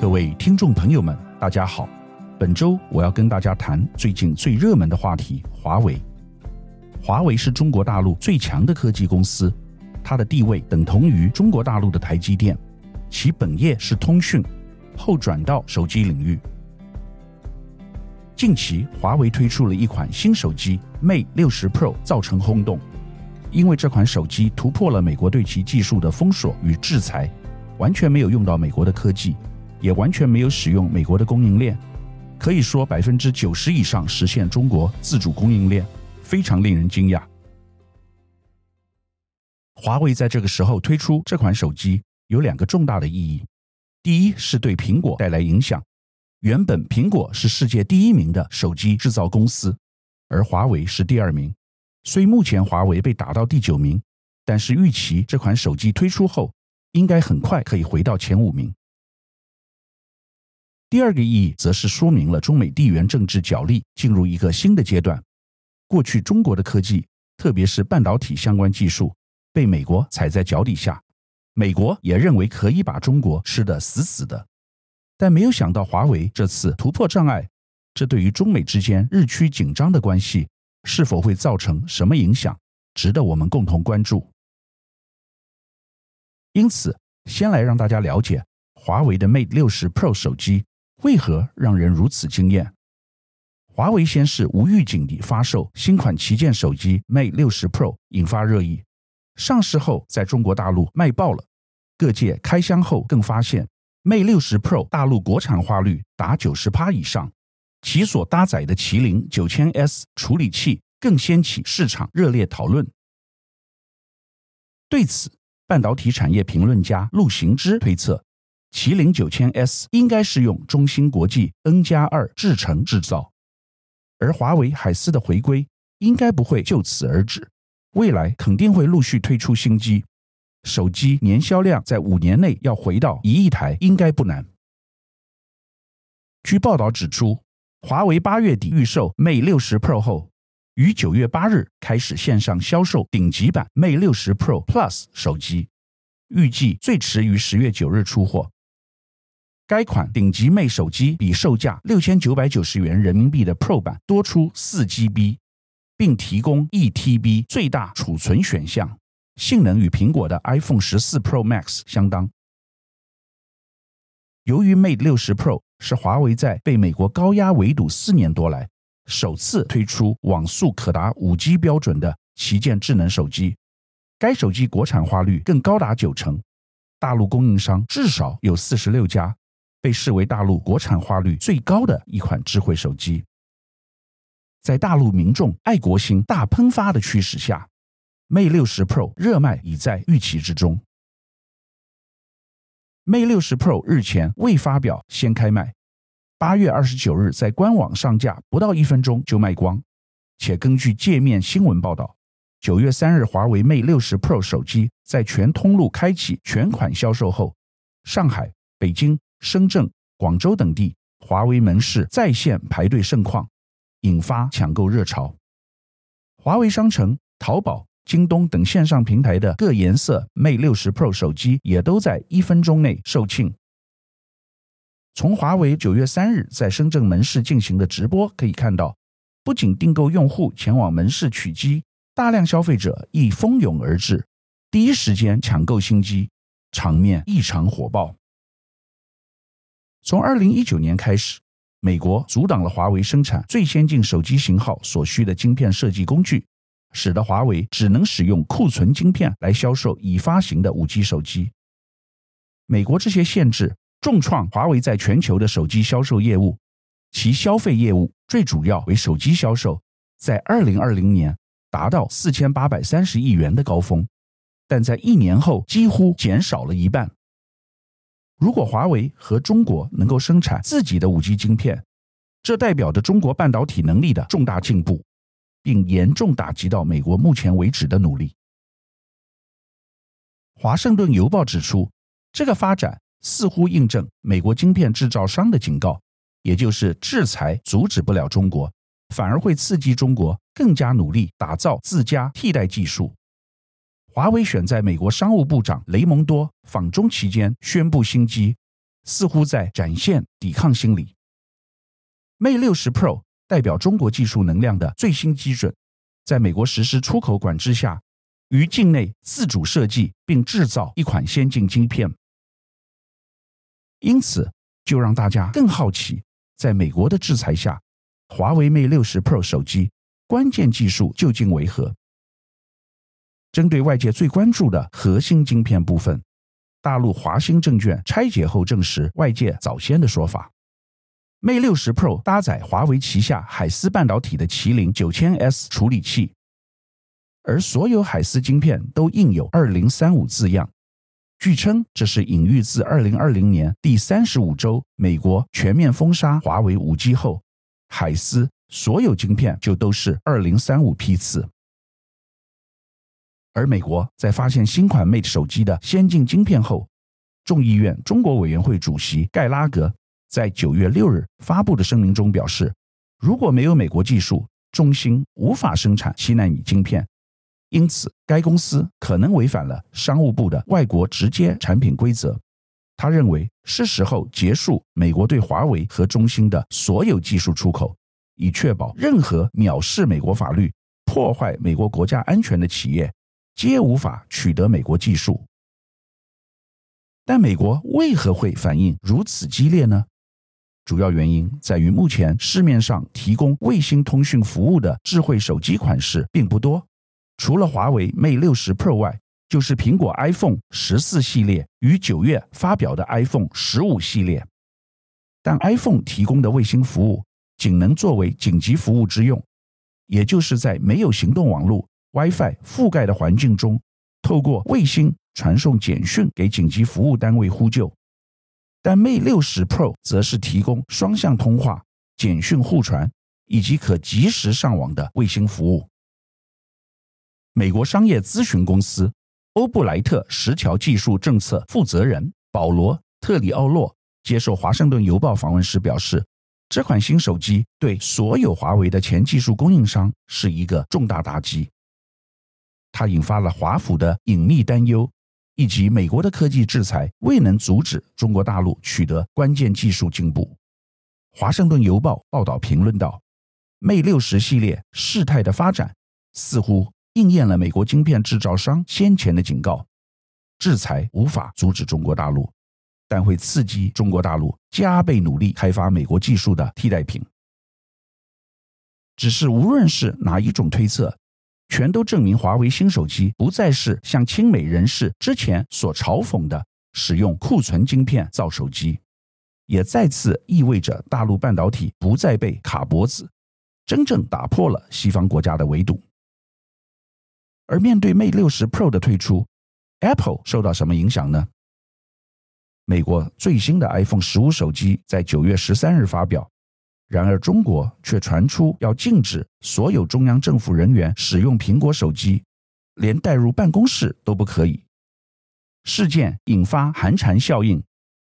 各位听众朋友们，大家好。本周我要跟大家谈最近最热门的话题——华为。华为是中国大陆最强的科技公司，它的地位等同于中国大陆的台积电。其本业是通讯，后转到手机领域。近期，华为推出了一款新手机 Mate 60 Pro，造成轰动。因为这款手机突破了美国对其技术的封锁与制裁，完全没有用到美国的科技，也完全没有使用美国的供应链，可以说百分之九十以上实现中国自主供应链，非常令人惊讶。华为在这个时候推出这款手机有两个重大的意义：第一是对苹果带来影响，原本苹果是世界第一名的手机制造公司，而华为是第二名。虽目前华为被打到第九名，但是预期这款手机推出后，应该很快可以回到前五名。第二个意义则是说明了中美地缘政治角力进入一个新的阶段。过去中国的科技，特别是半导体相关技术，被美国踩在脚底下，美国也认为可以把中国吃得死死的。但没有想到华为这次突破障碍，这对于中美之间日趋紧张的关系。是否会造成什么影响，值得我们共同关注。因此，先来让大家了解华为的 Mate 60 Pro 手机为何让人如此惊艳。华为先是无预警地发售新款旗舰手机 Mate 60 Pro，引发热议。上市后在中国大陆卖爆了，各界开箱后更发现 Mate 60 Pro 大陆国产化率达九十趴以上。其所搭载的麒麟九千 S 处理器更掀起市场热烈讨论。对此，半导体产业评论家陆行之推测，麒麟九千 S 应该是用中芯国际 N 加二制程制造，而华为海思的回归应该不会就此而止，未来肯定会陆续推出新机，手机年销量在五年内要回到一亿台应该不难。据报道指出。华为八月底预售 Mate 60 Pro 后，于九月八日开始线上销售顶级版 Mate 60 Pro Plus 手机，预计最迟于十月九日出货。该款顶级 Mate 手机比售价六千九百九十元人民币的 Pro 版多出四 GB，并提供一 TB 最大储存选项，性能与苹果的 iPhone 十四 Pro Max 相当。由于 Mate 60 Pro 是华为在被美国高压围堵四年多来首次推出网速可达 5G 标准的旗舰智能手机，该手机国产化率更高达九成，大陆供应商至少有四十六家，被视为大陆国产化率最高的一款智慧手机。在大陆民众爱国心大喷发的驱使下，Mate 60 Pro 热卖已在预期之中。Mate 60 Pro 日前未发表先开卖，八月二十九日在官网上架不到一分钟就卖光，且根据界面新闻报道，九月三日华为 Mate 60 Pro 手机在全通路开启全款销售后，上海、北京、深圳、广州等地华为门市在线排队盛况，引发抢购热潮。华为商城、淘宝。京东等线上平台的各颜色 Mate 60 Pro 手机也都在一分钟内售罄。从华为九月三日在深圳门市进行的直播可以看到，不仅订购用户前往门市取机，大量消费者亦蜂拥而至，第一时间抢购新机，场面异常火爆。从二零一九年开始，美国阻挡了华为生产最先进手机型号所需的晶片设计工具。使得华为只能使用库存晶片来销售已发行的 5G 手机。美国这些限制重创华为在全球的手机销售业务，其消费业务最主要为手机销售，在2020年达到4830亿元的高峰，但在一年后几乎减少了一半。如果华为和中国能够生产自己的 5G 晶片，这代表着中国半导体能力的重大进步。并严重打击到美国目前为止的努力。华盛顿邮报指出，这个发展似乎印证美国晶片制造商的警告，也就是制裁阻止不了中国，反而会刺激中国更加努力打造自家替代技术。华为选在美国商务部长雷蒙多访中期间宣布新机，似乎在展现抵抗心理。Mate 60 Pro 代表中国技术能量的最新基准，在美国实施出口管制下，于境内自主设计并制造一款先进晶片。因此，就让大家更好奇，在美国的制裁下，华为 Mate 60 Pro 手机关键技术究竟为何？针对外界最关注的核心晶片部分，大陆华兴证券拆解后证实外界早先的说法：Mate 60 Pro 搭载华为旗下海思半导体的麒麟 9000S 处理器，而所有海思晶片都印有2035字样。据称，这是隐喻自2020年第三十五周美国全面封杀华为 5G 后，海思所有晶片就都是2035批次。而美国在发现新款 Mate 手机的先进晶片后，众议院中国委员会主席盖拉格在九月六日发布的声明中表示，如果没有美国技术，中兴无法生产七纳米晶片，因此该公司可能违反了商务部的外国直接产品规则。他认为是时候结束美国对华为和中兴的所有技术出口，以确保任何藐视美国法律、破坏美国国家安全的企业。皆无法取得美国技术，但美国为何会反应如此激烈呢？主要原因在于目前市面上提供卫星通讯服务的智慧手机款式并不多，除了华为 Mate 60 Pro 外，就是苹果 iPhone 十四系列于九月发表的 iPhone 十五系列，但 iPhone 提供的卫星服务仅能作为紧急服务之用，也就是在没有行动网络。WiFi 覆盖的环境中，透过卫星传送简讯给紧急服务单位呼救。但 Mate 60 Pro 则是提供双向通话、简讯互传以及可及时上网的卫星服务。美国商业咨询公司欧布莱特十条技术政策负责人保罗·特里奥洛接受《华盛顿邮报》访问时表示，这款新手机对所有华为的前技术供应商是一个重大打击。它引发了华府的隐秘担忧，以及美国的科技制裁未能阻止中国大陆取得关键技术进步。华盛顿邮报报道评论道：“Mate 60系列事态的发展似乎应验了美国晶片制造商先前的警告，制裁无法阻止中国大陆，但会刺激中国大陆加倍努力开发美国技术的替代品。只是无论是哪一种推测。”全都证明华为新手机不再是像亲美人士之前所嘲讽的使用库存晶片造手机，也再次意味着大陆半导体不再被卡脖子，真正打破了西方国家的围堵。而面对 Mate 60 Pro 的推出，Apple 受到什么影响呢？美国最新的 iPhone 十五手机在九月十三日发表。然而，中国却传出要禁止所有中央政府人员使用苹果手机，连带入办公室都不可以。事件引发寒蝉效应，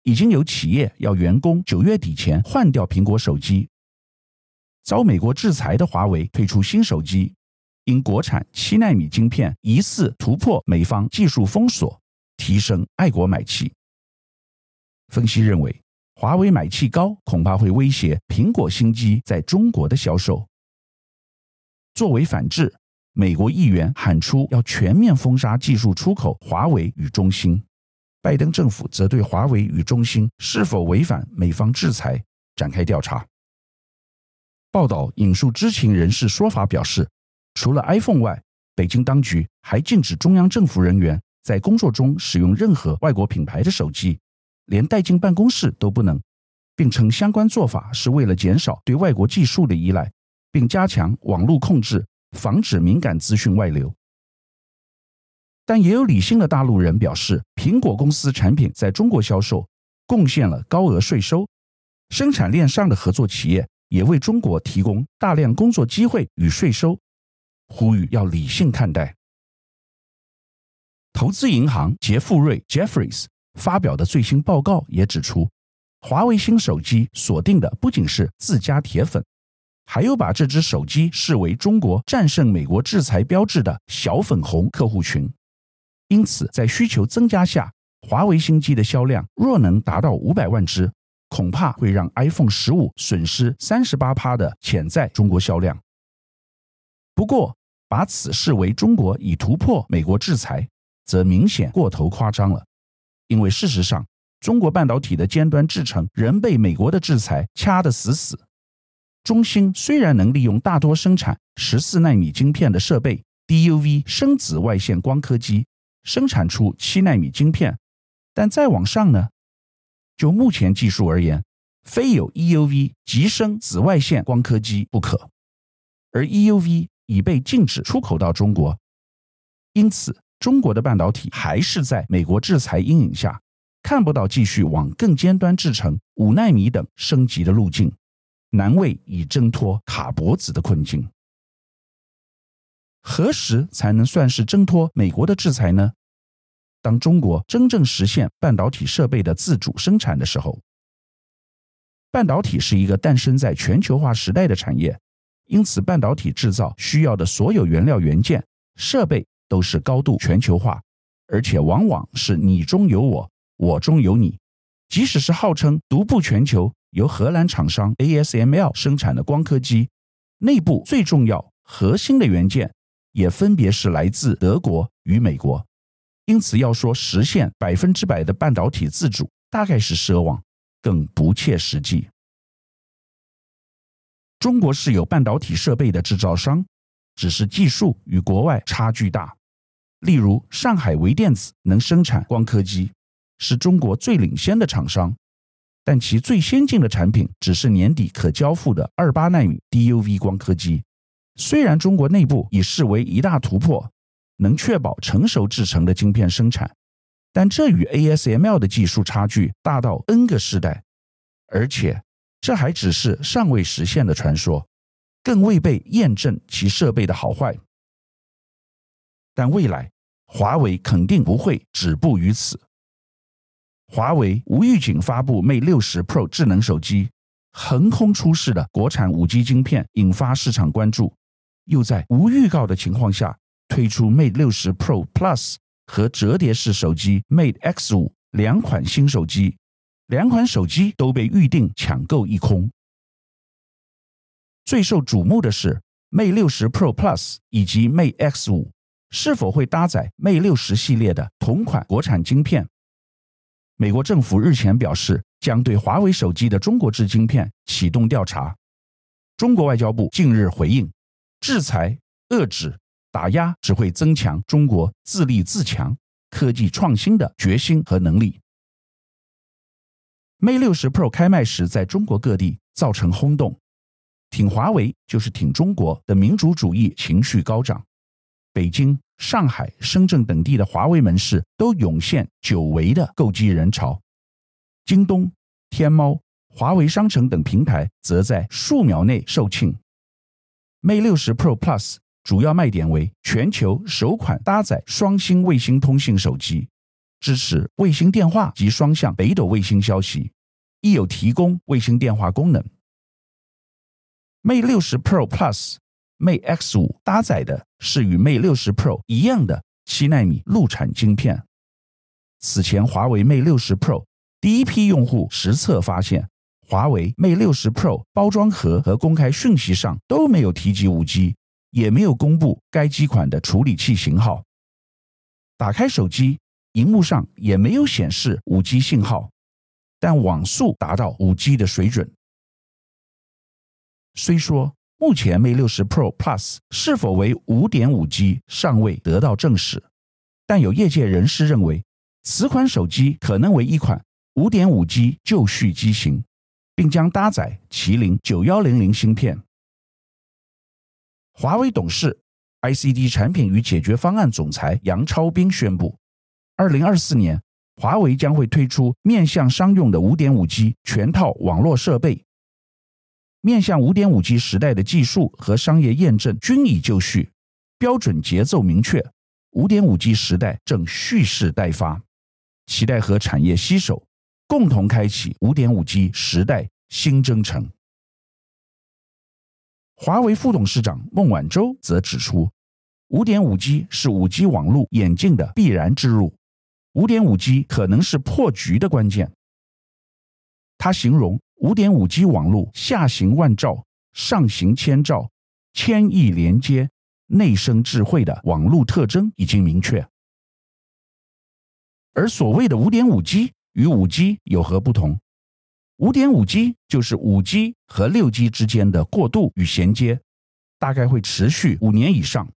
已经有企业要员工九月底前换掉苹果手机。遭美国制裁的华为推出新手机，因国产七纳米晶片疑似突破美方技术封锁，提升爱国买气。分析认为。华为买气高，恐怕会威胁苹果新机在中国的销售。作为反制，美国议员喊出要全面封杀技术出口华为与中兴。拜登政府则对华为与中兴是否违反美方制裁展开调查。报道引述知情人士说法表示，除了 iPhone 外，北京当局还禁止中央政府人员在工作中使用任何外国品牌的手机。连带进办公室都不能，并称相关做法是为了减少对外国技术的依赖，并加强网络控制，防止敏感资讯外流。但也有理性的大陆人表示，苹果公司产品在中国销售贡献了高额税收，生产链上的合作企业也为中国提供大量工作机会与税收，呼吁要理性看待。投资银行杰富瑞 （Jeffries）。发表的最新报告也指出，华为新手机锁定的不仅是自家铁粉，还有把这支手机视为中国战胜美国制裁标志的小粉红客户群。因此，在需求增加下，华为新机的销量若能达到五百万只，恐怕会让 iPhone 十五损失三十八趴的潜在中国销量。不过，把此视为中国已突破美国制裁，则明显过头夸张了。因为事实上，中国半导体的尖端制程仍被美国的制裁掐得死死。中芯虽然能利用大多生产十四纳米晶片的设备 DUV 深紫外线光刻机，生产出七纳米晶片，但再往上呢？就目前技术而言，非有 EUV 极深紫外线光刻机不可，而 EUV 已被禁止出口到中国，因此中国的半导体还是在美国制裁阴影下，看不到继续往更尖端制程五纳米等升级的路径，难为已挣脱卡脖子的困境。何时才能算是挣脱美国的制裁呢？当中国真正实现半导体设备的自主生产的时候，半导体是一个诞生在全球化时代的产业，因此半导体制造需要的所有原料元件、设备都是高度全球化，而且往往是你中有我，我中有你。即使是号称独步全球、由荷兰厂商 ASML 生产的光刻机，内部最重要、核心的元件也分别是来自德国与美国。因此，要说实现百分之百的半导体自主，大概是奢望，更不切实际。中国是有半导体设备的制造商，只是技术与国外差距大。例如，上海微电子能生产光刻机，是中国最领先的厂商，但其最先进的产品只是年底可交付的二八纳米 DUV 光刻机。虽然中国内部已视为一大突破。能确保成熟制程的晶片生产，但这与 ASML 的技术差距大到 N 个世代，而且这还只是尚未实现的传说，更未被验证其设备的好坏。但未来华为肯定不会止步于此。华为无预警发布 Mate 60 Pro 智能手机，横空出世的国产 5G 晶片引发市场关注，又在无预告的情况下。推出 Mate 60 Pro Plus 和折叠式手机 Mate X5 两款新手机，两款手机都被预定抢购一空。最受瞩目的是 Mate 60 Pro Plus 以及 Mate X5 是否会搭载 Mate 60系列的同款国产晶片？美国政府日前表示，将对华为手机的中国制晶片启动调查。中国外交部近日回应，制裁遏制。打压只会增强中国自立自强、科技创新的决心和能力。Mate 60 Pro 开卖时，在中国各地造成轰动，挺华为就是挺中国的民主主义情绪高涨。北京、上海、深圳等地的华为门市都涌现久违的购机人潮。京东、天猫、华为商城等平台则在数秒内售罄。Mate 60 Pro Plus。主要卖点为全球首款搭载双星卫星通信手机，支持卫星电话及双向北斗卫星消息，亦有提供卫星电话功能。Mate 60 Pro Plus、Mate X5 搭载的是与 Mate 60 Pro 一样的七纳米陆产晶片。此前，华为 Mate 60 Pro 第一批用户实测发现，华为 Mate 60 Pro 包装盒和公开讯息上都没有提及 5G。也没有公布该机款的处理器型号。打开手机，荧幕上也没有显示 5G 信号，但网速达到 5G 的水准。虽说目前 Mate 60 Pro Plus 是否为 5.5G 尚未得到证实，但有业界人士认为，此款手机可能为一款 5.5G 就绪机型，并将搭载麒麟9100芯片。华为董事、ICD 产品与解决方案总裁杨超斌宣布，二零二四年，华为将会推出面向商用的五点五 G 全套网络设备。面向五点五 G 时代的技术和商业验证均已就绪，标准节奏明确，五点五 G 时代正蓄势待发，期待和产业携手，共同开启五点五 G 时代新征程。华为副董事长孟晚舟则指出，五点五 G 是五 G 网络演进的必然之路，五点五 G 可能是破局的关键。他形容五点五 G 网络下行万兆、上行千兆、千亿连接、内生智慧的网络特征已经明确。而所谓的五点五 G 与五 G 有何不同？五点五 G 就是五 G 和六 G 之间的过渡与衔接，大概会持续五年以上。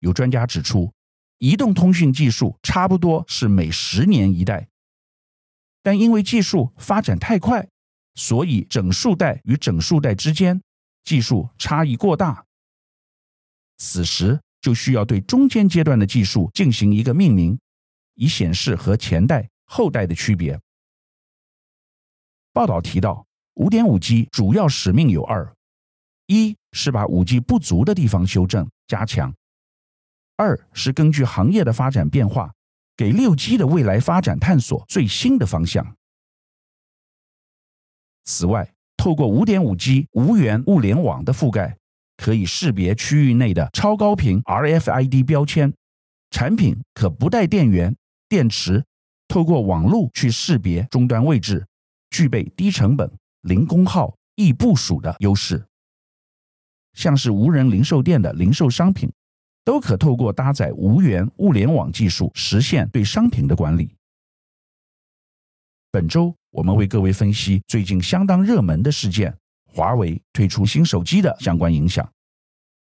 有专家指出，移动通讯技术差不多是每十年一代，但因为技术发展太快，所以整数代与整数代之间技术差异过大。此时就需要对中间阶段的技术进行一个命名。以显示和前代、后代的区别。报道提到，五点五 G 主要使命有二：一是把五 G 不足的地方修正加强；二是根据行业的发展变化，给六 G 的未来发展探索最新的方向。此外，透过五点五 G 无源物联网的覆盖，可以识别区域内的超高频 RFID 标签，产品可不带电源。电池透过网络去识别终端位置，具备低成本、零功耗、易部署的优势。像是无人零售店的零售商品，都可透过搭载无源物联网技术实现对商品的管理。本周我们为各位分析最近相当热门的事件——华为推出新手机的相关影响。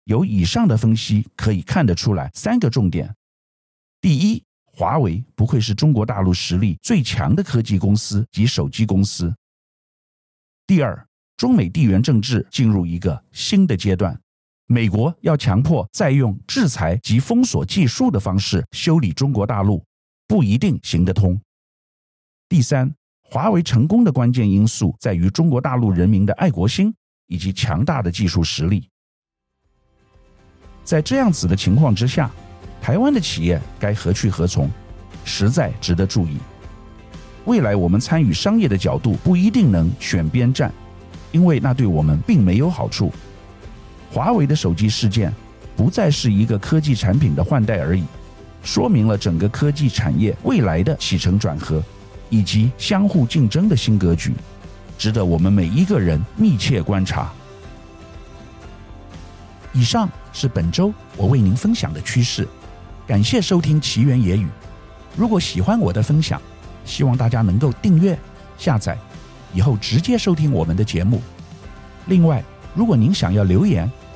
由以上的分析可以看得出来三个重点：第一，华为不愧是中国大陆实力最强的科技公司及手机公司。第二，中美地缘政治进入一个新的阶段，美国要强迫再用制裁及封锁技术的方式修理中国大陆，不一定行得通。第三，华为成功的关键因素在于中国大陆人民的爱国心以及强大的技术实力。在这样子的情况之下。台湾的企业该何去何从，实在值得注意。未来我们参与商业的角度不一定能选边站，因为那对我们并没有好处。华为的手机事件不再是一个科技产品的换代而已，说明了整个科技产业未来的起承转合，以及相互竞争的新格局，值得我们每一个人密切观察。以上是本周我为您分享的趋势。感谢收听奇缘野语。如果喜欢我的分享，希望大家能够订阅、下载，以后直接收听我们的节目。另外，如果您想要留言